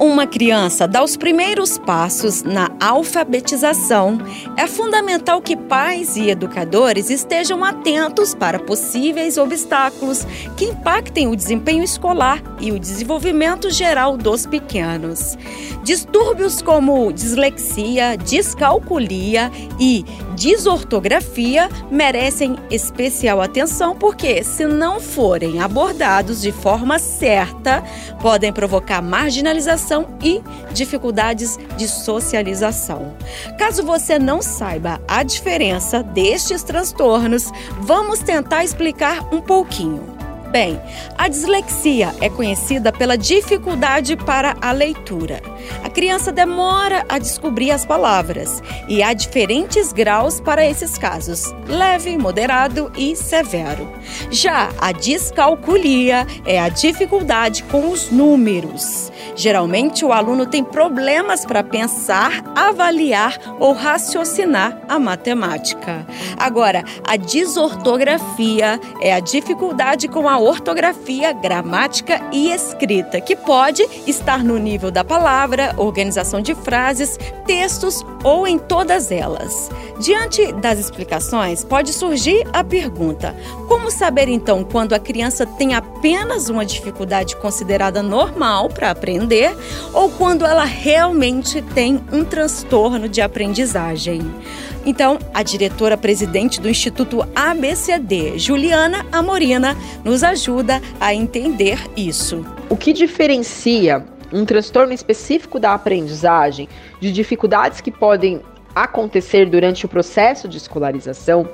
Uma criança dá os primeiros passos na alfabetização, é fundamental que pais e educadores estejam atentos para possíveis obstáculos que impactem o desempenho escolar e o desenvolvimento geral dos pequenos. Distúrbios como dislexia, descalculia e desortografia merecem especial atenção porque, se não forem abordados de forma certa, podem provocar marginalização e dificuldades de socialização. Caso você não saiba a diferença destes transtornos, vamos tentar explicar um pouquinho. Bem, a dislexia é conhecida pela dificuldade para a leitura. A criança demora a descobrir as palavras e há diferentes graus para esses casos: leve, moderado e severo. Já a descalculia é a dificuldade com os números. Geralmente, o aluno tem problemas para pensar, avaliar ou raciocinar a matemática. Agora, a desortografia é a dificuldade com a ortografia, gramática e escrita, que pode estar no nível da palavra, organização de frases, textos ou em todas elas. Diante das explicações, pode surgir a pergunta: como saber então quando a criança tem apenas uma dificuldade considerada normal para aprender ou quando ela realmente tem um transtorno de aprendizagem? Então, a diretora presidente do Instituto ABCD, Juliana Amorina, nos ajuda a entender isso. O que diferencia um transtorno específico da aprendizagem de dificuldades que podem acontecer durante o processo de escolarização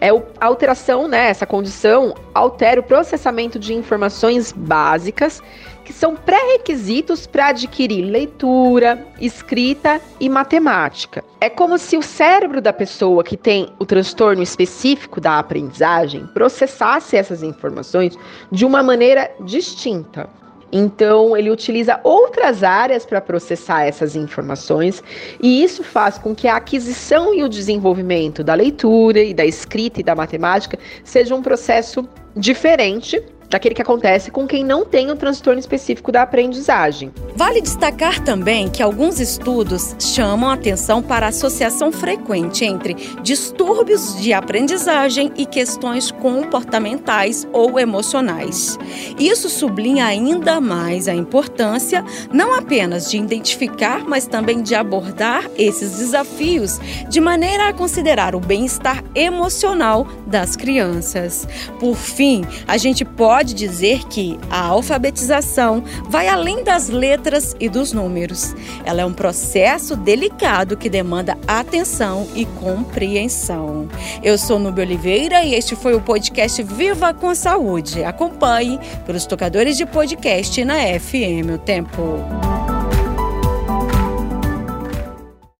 é a alteração, né? Essa condição altera o processamento de informações básicas que são pré-requisitos para adquirir leitura, escrita e matemática. É como se o cérebro da pessoa que tem o transtorno específico da aprendizagem processasse essas informações de uma maneira distinta. Então, ele utiliza outras áreas para processar essas informações, e isso faz com que a aquisição e o desenvolvimento da leitura e da escrita e da matemática seja um processo diferente daquele que acontece com quem não tem o um transtorno específico da aprendizagem. Vale destacar também que alguns estudos chamam atenção para a associação frequente entre distúrbios de aprendizagem e questões comportamentais ou emocionais. Isso sublinha ainda mais a importância não apenas de identificar, mas também de abordar esses desafios de maneira a considerar o bem-estar emocional das crianças. Por fim, a gente pode pode dizer que a alfabetização vai além das letras e dos números. Ela é um processo delicado que demanda atenção e compreensão. Eu sou Nubia Oliveira e este foi o podcast Viva com Saúde. Acompanhe pelos tocadores de podcast na FM O Tempo.